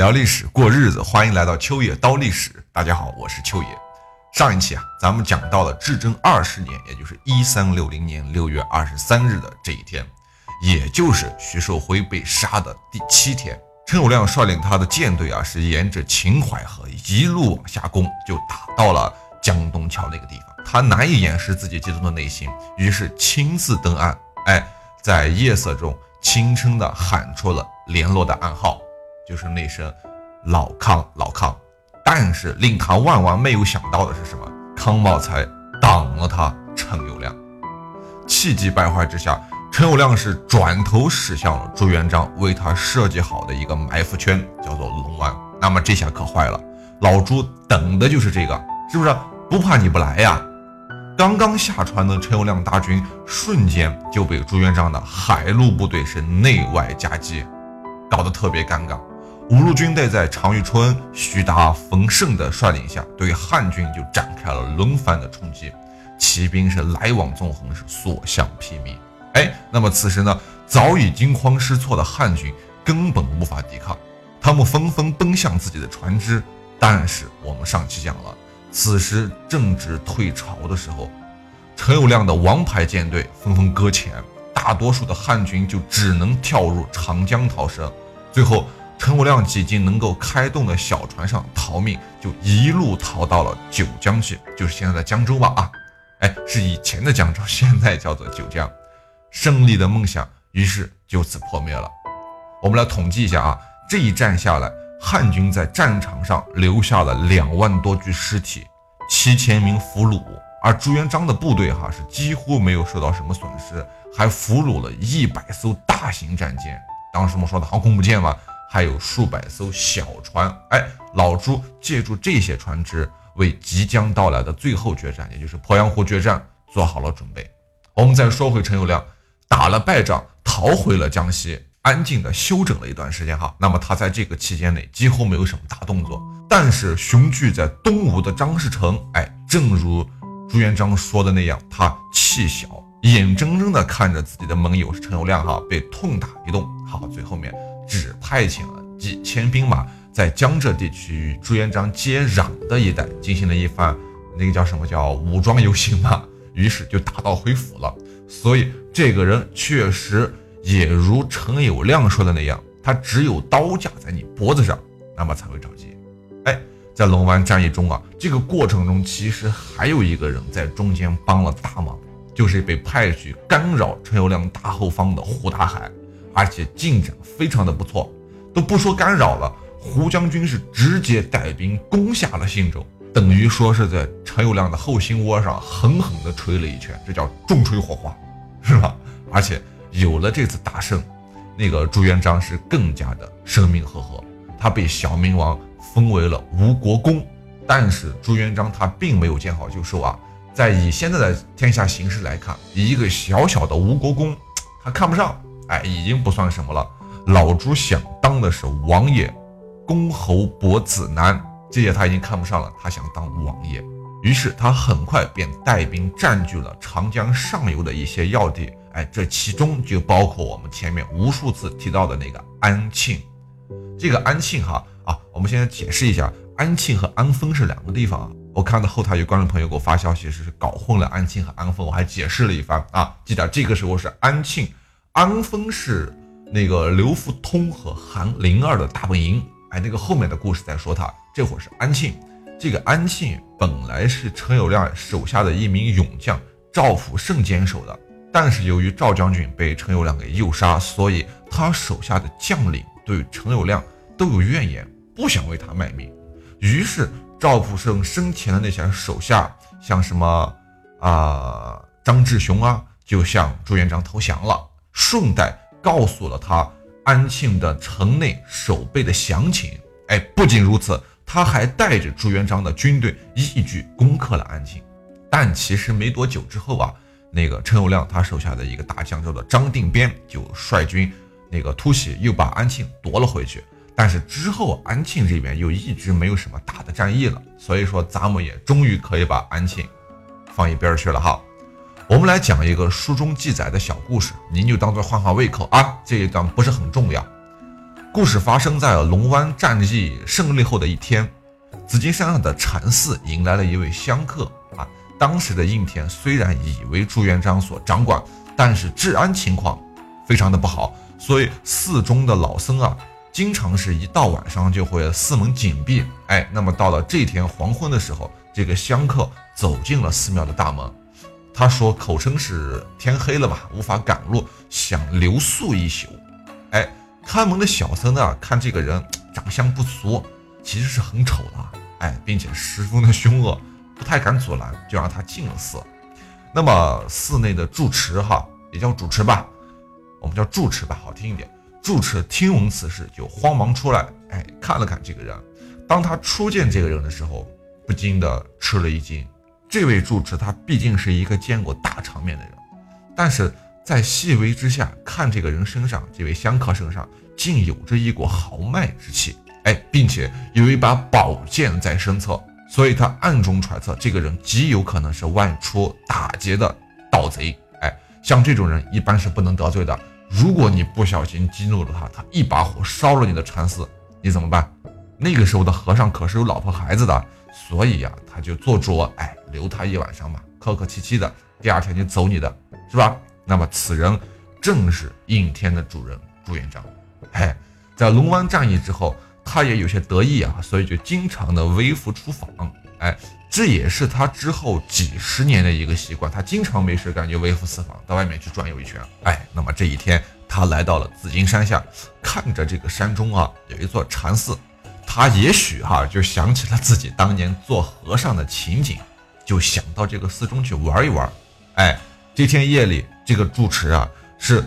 聊历史过日子，欢迎来到秋野刀历史。大家好，我是秋野。上一期啊，咱们讲到了至正二十年，也就是一三六零年六月二十三日的这一天，也就是徐寿辉被杀的第七天。陈友谅率领他的舰队啊，是沿着秦淮河一路往下攻，就打到了江东桥那个地方。他难以掩饰自己激动的内心，于是亲自登岸，哎，在夜色中轻声地喊出了联络的暗号，就是那声“老康，老康”。但是令他万万没有想到的是什么？康茂才挡了他陈友谅。气急败坏之下，陈友谅是转头驶向了朱元璋为他设计好的一个埋伏圈，叫做龙湾。那么这下可坏了，老朱等的就是这个，是不是？不怕你不来呀？刚刚下船的陈友谅大军，瞬间就被朱元璋的海陆部队是内外夹击，搞得特别尴尬。五路军队在常遇春、徐达、冯胜的率领下，对汉军就展开了轮番的冲击，骑兵是来往纵横，是所向披靡。哎，那么此时呢，早已惊慌失措的汉军根本无法抵抗，他们纷纷奔向自己的船只。但是我们上期讲了。此时正值退潮的时候，陈友谅的王牌舰队纷纷搁浅，大多数的汉军就只能跳入长江逃生。最后，陈友谅几经能够开动的小船上逃命，就一路逃到了九江去，就是现在的江州吧？啊，哎，是以前的江州，现在叫做九江。胜利的梦想于是就此破灭了。我们来统计一下啊，这一战下来。汉军在战场上留下了两万多具尸体，七千名俘虏，而朱元璋的部队哈是几乎没有受到什么损失，还俘虏了一百艘大型战舰，当时我们说的航空母舰嘛，还有数百艘小船。哎，老朱借助这些船只，为即将到来的最后决战，也就是鄱阳湖决战做好了准备。我们再说回陈友谅，打了败仗，逃回了江西。安静的休整了一段时间哈，那么他在这个期间内几乎没有什么大动作。但是雄踞在东吴的张士诚，哎，正如朱元璋说的那样，他气小，眼睁睁的看着自己的盟友陈友谅哈被痛打一顿，好，最后面只派遣了几千兵马在江浙地区与朱元璋接壤的一带进行了一番那个叫什么叫武装游行嘛，于是就打道回府了。所以这个人确实。也如陈友谅说的那样，他只有刀架在你脖子上，那么才会着急。哎，在龙湾战役中啊，这个过程中其实还有一个人在中间帮了大忙，就是被派去干扰陈友谅大后方的胡大海，而且进展非常的不错。都不说干扰了，胡将军是直接带兵攻下了信州，等于说是在陈友谅的后心窝上狠狠地捶了一拳，这叫重锤火花，是吧？而且。有了这次大胜，那个朱元璋是更加的声名赫赫，他被小明王封为了吴国公。但是朱元璋他并没有见好就收啊，在以现在的天下形势来看，一个小小的吴国公，他看不上，哎，已经不算什么了。老朱想当的是王爷，公侯伯子男，这些他已经看不上了，他想当王爷。于是他很快便带兵占据了长江上游的一些要地。哎，这其中就包括我们前面无数次提到的那个安庆。这个安庆哈啊，我们现在解释一下，安庆和安丰是两个地方啊。我看到后台有观众朋友给我发消息，是搞混了安庆和安丰，我还解释了一番啊。记得这个时候是安庆，安丰是那个刘福通和韩林儿的大本营。哎，那个后面的故事再说他，这会儿是安庆。这个安庆本来是陈友谅手下的一名勇将赵普胜坚守的。但是由于赵将军被陈友谅给诱杀，所以他手下的将领对陈友谅都有怨言，不想为他卖命。于是赵普胜生前的那些手下，像什么啊张志雄啊，就向朱元璋投降了，顺带告诉了他安庆的城内守备的详情。哎，不仅如此，他还带着朱元璋的军队一举攻克了安庆。但其实没多久之后啊。那个陈友谅他手下的一个大将叫做张定边，就率军那个突袭，又把安庆夺了回去。但是之后安庆这边又一直没有什么大的战役了，所以说咱们也终于可以把安庆放一边去了哈。我们来讲一个书中记载的小故事，您就当做换换胃口啊。这一段不是很重要。故事发生在龙湾战役胜利后的一天，紫金山上的禅寺迎来了一位香客啊。当时的应天虽然已为朱元璋所掌管，但是治安情况非常的不好，所以寺中的老僧啊，经常是一到晚上就会寺门紧闭。哎，那么到了这天黄昏的时候，这个香客走进了寺庙的大门。他说：“口称是天黑了吧，无法赶路，想留宿一宿。”哎，看门的小僧呢，看这个人长相不俗，其实是很丑的，哎，并且十分的凶恶，不太敢阻拦，就让他进了寺。那么寺内的住持哈，也叫主持吧，我们叫住持吧，好听一点。住持听闻此事，就慌忙出来，哎，看了看这个人。当他初见这个人的时候，不禁的吃了一惊。这位住持他毕竟是一个见过大场面的人，但是在细微之下看这个人身上，这位香客身上竟有着一股豪迈之气，哎，并且有一把宝剑在身侧，所以他暗中揣测这个人极有可能是外出打劫的盗贼，哎，像这种人一般是不能得罪的。如果你不小心激怒了他，他一把火烧了你的禅寺，你怎么办？那个时候的和尚可是有老婆孩子的。所以呀，他就做主，哎，留他一晚上嘛，客客气气的，第二天就走你的，是吧？那么此人正是应天的主人朱元璋。哎，在龙湾战役之后，他也有些得意啊，所以就经常的微服出访。哎，这也是他之后几十年的一个习惯，他经常没事干就微服私访，到外面去转悠一圈。哎，那么这一天，他来到了紫金山下，看着这个山中啊，有一座禅寺。他也许哈就想起了自己当年做和尚的情景，就想到这个寺中去玩一玩。哎，这天夜里，这个住持啊是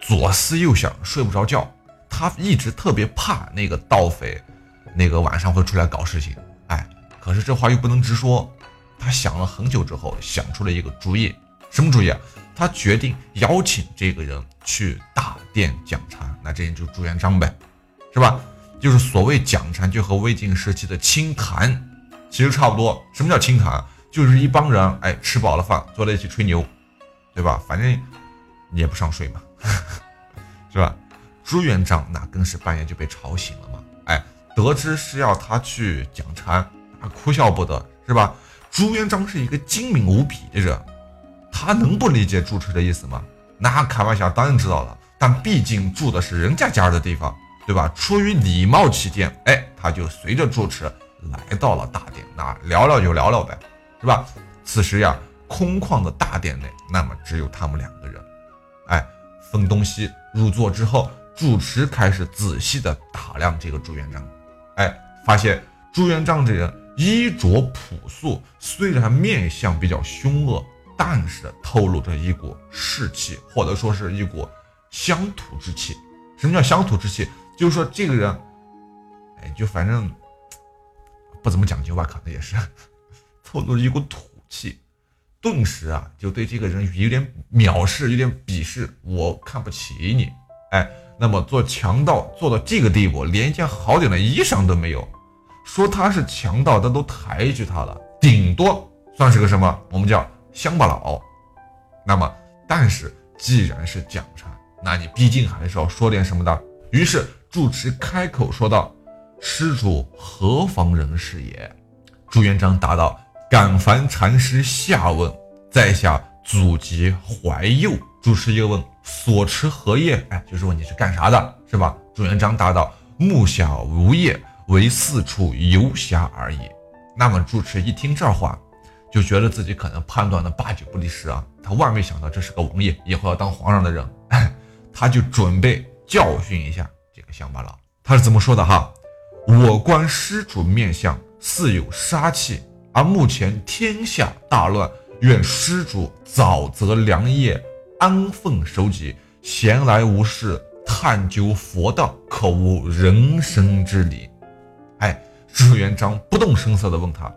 左思右想，睡不着觉。他一直特别怕那个盗匪，那个晚上会出来搞事情。哎，可是这话又不能直说。他想了很久之后，想出了一个主意。什么主意啊？他决定邀请这个人去大殿讲禅。那这人就朱元璋呗，是吧？就是所谓讲禅，就和魏晋时期的清谈其实差不多。什么叫清谈？就是一帮人，哎，吃饱了饭，坐在一起吹牛，对吧？反正你也不上税嘛，是吧？朱元璋那更是半夜就被吵醒了嘛，哎，得知是要他去讲禅，啊，哭笑不得，是吧？朱元璋是一个精明无比的人，他能不理解住持的意思吗？那开玩笑，当然知道了。但毕竟住的是人家家的地方。对吧？出于礼貌起见，哎，他就随着住持来到了大殿，那聊聊就聊聊呗，是吧？此时呀，空旷的大殿内，那么只有他们两个人。哎，分东西入座之后，住持开始仔细的打量这个朱元璋。哎，发现朱元璋这人衣着朴素，虽然面相比较凶恶，但是透露着一股士气，或者说是一股乡土之气。什么叫乡土之气？就是说这个人，哎，就反正不怎么讲究吧，可能也是 透露着一股土气，顿时啊，就对这个人有点藐视，有点鄙视，我看不起你，哎，那么做强盗做到这个地步，连一件好点的衣裳都没有，说他是强盗，他都抬举他了，顶多算是个什么？我们叫乡巴佬。那么，但是既然是讲禅，那你毕竟还是要说点什么的，于是。住持开口说道：“施主何方人士也？”朱元璋答道：“敢烦禅师下问，在下祖籍怀右。”住持又问：“所持何业？”哎，就是问你是干啥的，是吧？朱元璋答道：“目下无业，为四处游侠而已。”那么住持一听这话，就觉得自己可能判断的八九不离十啊。他万没想到这是个王爷，以后要当皇上的人，他就准备教训一下这个。乡巴佬，他是怎么说的哈？我观施主面相似有杀气，而目前天下大乱，愿施主早择良夜，安分守己，闲来无事探究佛道，可无人生之理？哎，朱元璋不动声色地问他，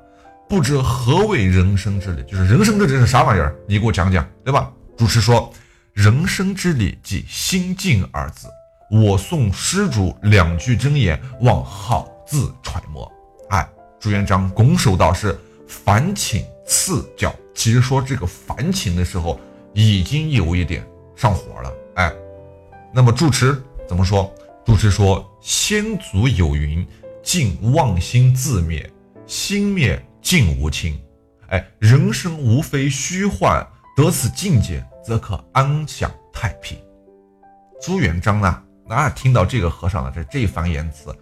不知何为人生之理？就是人生之理是啥玩意儿？你给我讲讲，对吧？主持说，人生之理即心静二字。我送施主两句真言，望好自揣摩。哎，朱元璋拱手道：“是烦请赐教。”其实说这个烦请的时候，已经有一点上火了。哎，那么住持怎么说？住持说：“先祖有云，尽妄心自灭，心灭尽无亲。哎，人生无非虚幻，得此境界，则可安享太平。”朱元璋呢？那听到这个和尚的这这番言辞，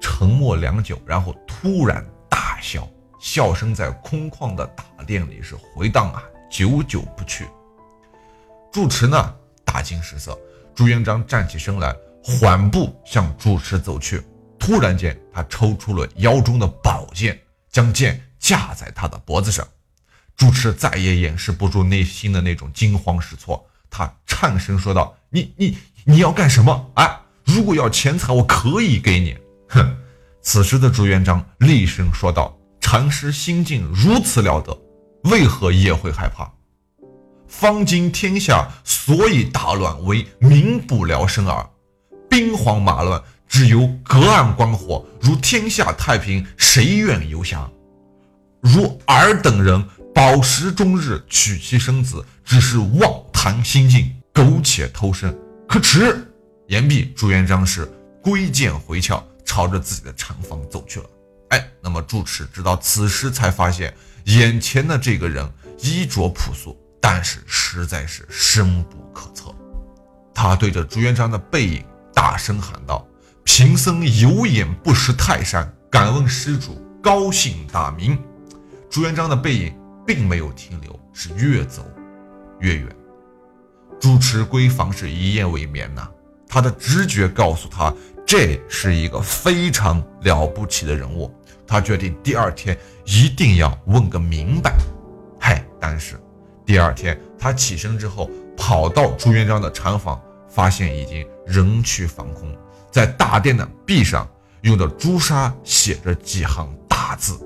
沉默良久，然后突然大笑，笑声在空旷的大殿里是回荡啊，久久不去。住持呢，大惊失色。朱元璋站起身来。缓步向住持走去，突然间，他抽出了腰中的宝剑，将剑架在他的脖子上。住持再也掩饰不住内心的那种惊慌失措，他颤声说道：“你、你、你要干什么？哎，如果要钱财，我可以给你。”哼！此时的朱元璋厉声说道：“禅师心境如此了得，为何也会害怕？方今天下所以大乱，为民不聊生耳。”兵荒马乱，只有隔岸观火。如天下太平，谁愿游侠？如尔等人，饱食终日，娶妻生子，只是妄谈心境，苟且偷生。可耻！言毕，朱元璋是挥剑回鞘，朝着自己的禅房走去了。哎，那么住持直到此时才发现，眼前的这个人衣着朴素，但是实在是深不可测。他对着朱元璋的背影。大声喊道：“贫僧有眼不识泰山，敢问施主高姓大名？”朱元璋的背影并没有停留，是越走越远。主持闺房是一夜未眠呐，他的直觉告诉他，这是一个非常了不起的人物。他决定第二天一定要问个明白。嗨，但是第二天他起身之后，跑到朱元璋的禅房。发现已经人去房空，在大殿的壁上用的朱砂写着几行大字，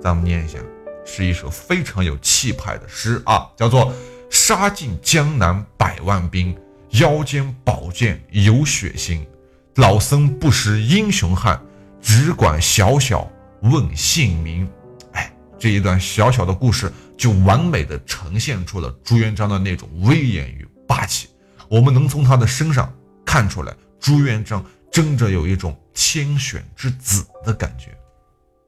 咱们念一下，是一首非常有气派的诗啊，叫做“杀尽江南百万兵，腰间宝剑有血腥。老僧不识英雄汉，只管小小问姓名。”哎，这一段小小的故事就完美的呈现出了朱元璋的那种威严与霸气。我们能从他的身上看出来，朱元璋真着有一种天选之子的感觉。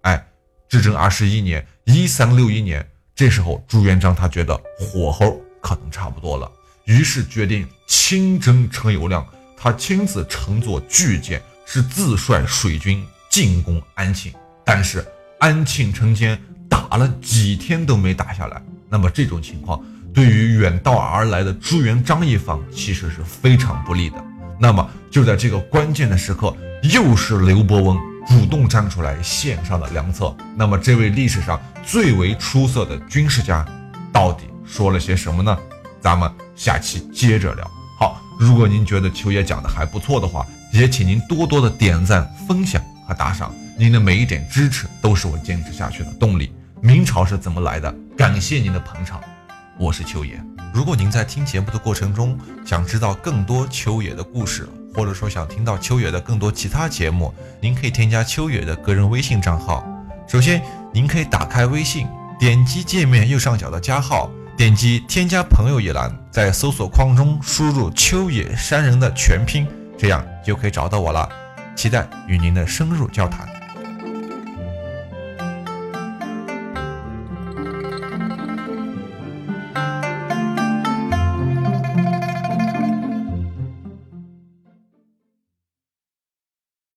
哎，至正二十一年（一三六一年），这时候朱元璋他觉得火候可能差不多了，于是决定亲征陈友谅。他亲自乘坐巨舰，是自率水军进攻安庆。但是安庆城坚打了几天都没打下来。那么这种情况。对于远道而来的朱元璋一方，其实是非常不利的。那么就在这个关键的时刻，又是刘伯温主动站出来献上了良策。那么这位历史上最为出色的军事家，到底说了些什么呢？咱们下期接着聊。好，如果您觉得秋叶讲的还不错的话，也请您多多的点赞、分享和打赏。您的每一点支持都是我坚持下去的动力。明朝是怎么来的？感谢您的捧场。我是秋野。如果您在听节目的过程中想知道更多秋野的故事，或者说想听到秋野的更多其他节目，您可以添加秋野的个人微信账号。首先，您可以打开微信，点击界面右上角的加号，点击添加朋友一栏，在搜索框中输入“秋野山人”的全拼，这样就可以找到我了。期待与您的深入交谈。